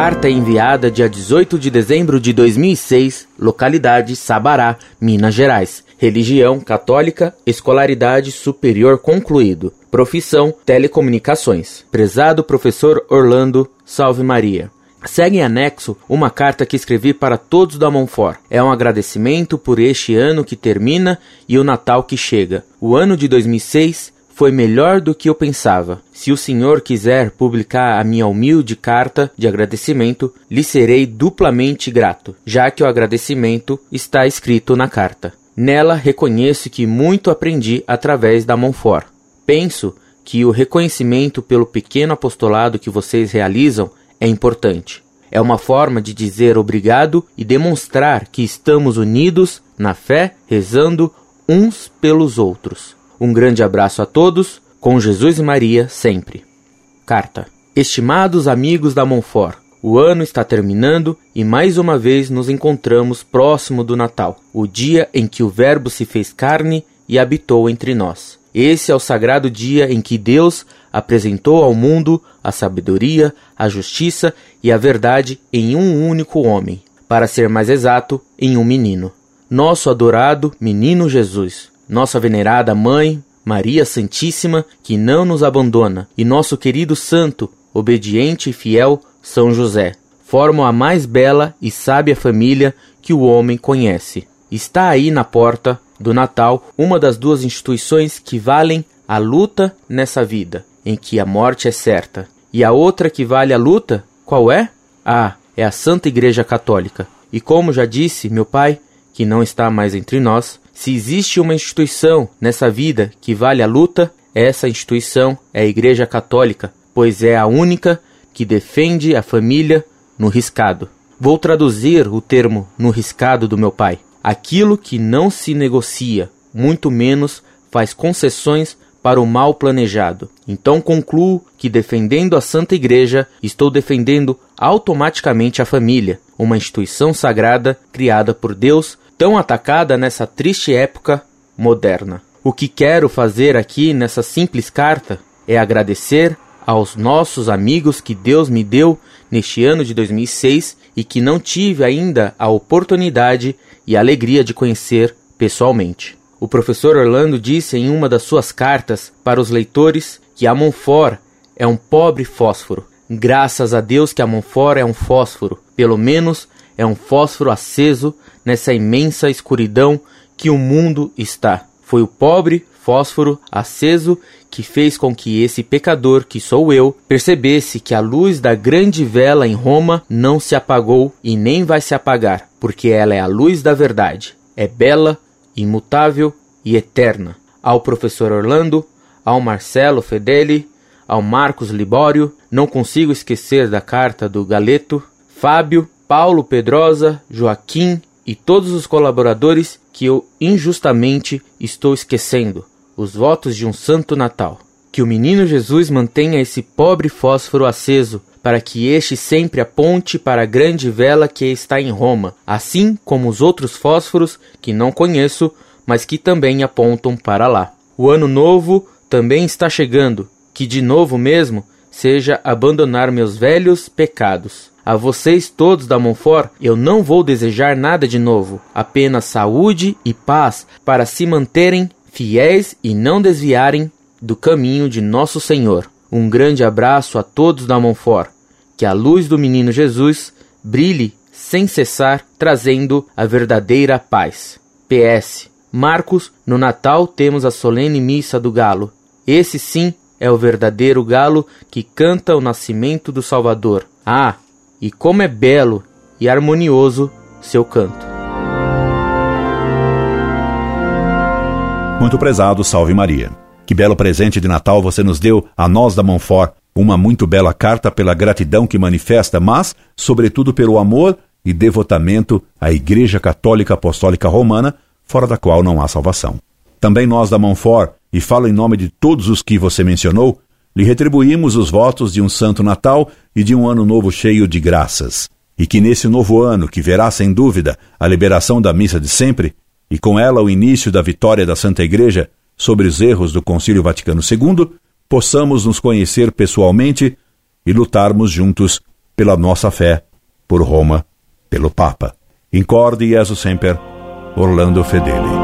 Carta enviada dia 18 de dezembro de 2006, localidade Sabará, Minas Gerais. Religião católica, escolaridade superior concluído. Profissão telecomunicações. Prezado professor Orlando, salve Maria. Segue em anexo uma carta que escrevi para todos da Monfort. É um agradecimento por este ano que termina e o Natal que chega. O ano de 2006 foi melhor do que eu pensava. Se o senhor quiser publicar a minha humilde carta de agradecimento, lhe serei duplamente grato, já que o agradecimento está escrito na carta. Nela reconheço que muito aprendi através da Monfort. Penso que o reconhecimento pelo pequeno apostolado que vocês realizam é importante. É uma forma de dizer obrigado e demonstrar que estamos unidos na fé, rezando uns pelos outros. Um grande abraço a todos, com Jesus e Maria sempre. Carta. Estimados amigos da Monfort, o ano está terminando e mais uma vez nos encontramos próximo do Natal, o dia em que o Verbo se fez carne e habitou entre nós. Esse é o sagrado dia em que Deus apresentou ao mundo a sabedoria, a justiça e a verdade em um único homem, para ser mais exato, em um menino. Nosso adorado menino Jesus nossa venerada Mãe, Maria Santíssima, que não nos abandona, e nosso querido santo, obediente e fiel São José, formam a mais bela e sábia família que o homem conhece. Está aí na porta do Natal uma das duas instituições que valem a luta nessa vida, em que a morte é certa. E a outra que vale a luta, qual é? Ah, é a Santa Igreja Católica. E como já disse meu pai, que não está mais entre nós, se existe uma instituição nessa vida que vale a luta, essa instituição é a Igreja Católica, pois é a única que defende a família no riscado. Vou traduzir o termo no riscado do meu pai. Aquilo que não se negocia, muito menos faz concessões para o mal planejado. Então concluo que defendendo a Santa Igreja, estou defendendo automaticamente a família, uma instituição sagrada criada por Deus tão atacada nessa triste época moderna. O que quero fazer aqui nessa simples carta é agradecer aos nossos amigos que Deus me deu neste ano de 2006 e que não tive ainda a oportunidade e alegria de conhecer pessoalmente. O professor Orlando disse em uma das suas cartas para os leitores que a Monfort é um pobre fósforo. Graças a Deus que a Monfort é um fósforo, pelo menos é um fósforo aceso nessa imensa escuridão que o mundo está. Foi o pobre fósforo aceso que fez com que esse pecador, que sou eu, percebesse que a luz da grande vela em Roma não se apagou e nem vai se apagar, porque ela é a luz da verdade. É bela, imutável e eterna. Ao professor Orlando, ao Marcelo Fedeli, ao Marcos Libório, não consigo esquecer da carta do Galeto, Fábio, Paulo Pedrosa, Joaquim e todos os colaboradores que eu injustamente estou esquecendo, os votos de um santo Natal. Que o menino Jesus mantenha esse pobre fósforo aceso, para que este sempre aponte para a grande vela que está em Roma, assim como os outros fósforos que não conheço, mas que também apontam para lá. O ano novo também está chegando, que de novo mesmo seja abandonar meus velhos pecados. A vocês todos da Monfort, eu não vou desejar nada de novo, apenas saúde e paz para se manterem fiéis e não desviarem do caminho de nosso Senhor. Um grande abraço a todos da Monfort. Que a luz do menino Jesus brilhe sem cessar, trazendo a verdadeira paz. PS. Marcos, no Natal temos a solene missa do galo. Esse sim é o verdadeiro galo que canta o nascimento do Salvador. Ah, e como é belo e harmonioso seu canto. Muito prezado, salve Maria. Que belo presente de Natal você nos deu a nós da Monfort. Uma muito bela carta pela gratidão que manifesta, mas, sobretudo, pelo amor e devotamento à Igreja Católica Apostólica Romana, fora da qual não há salvação. Também nós da Monfort, e falo em nome de todos os que você mencionou, lhe retribuímos os votos de um Santo Natal e de um Ano Novo cheio de graças. E que nesse novo ano, que verá sem dúvida a liberação da missa de sempre, e com ela o início da vitória da Santa Igreja sobre os erros do Concílio Vaticano II, possamos nos conhecer pessoalmente e lutarmos juntos pela nossa fé, por Roma, pelo Papa. Incorde Jesus Semper, Orlando Fedeli.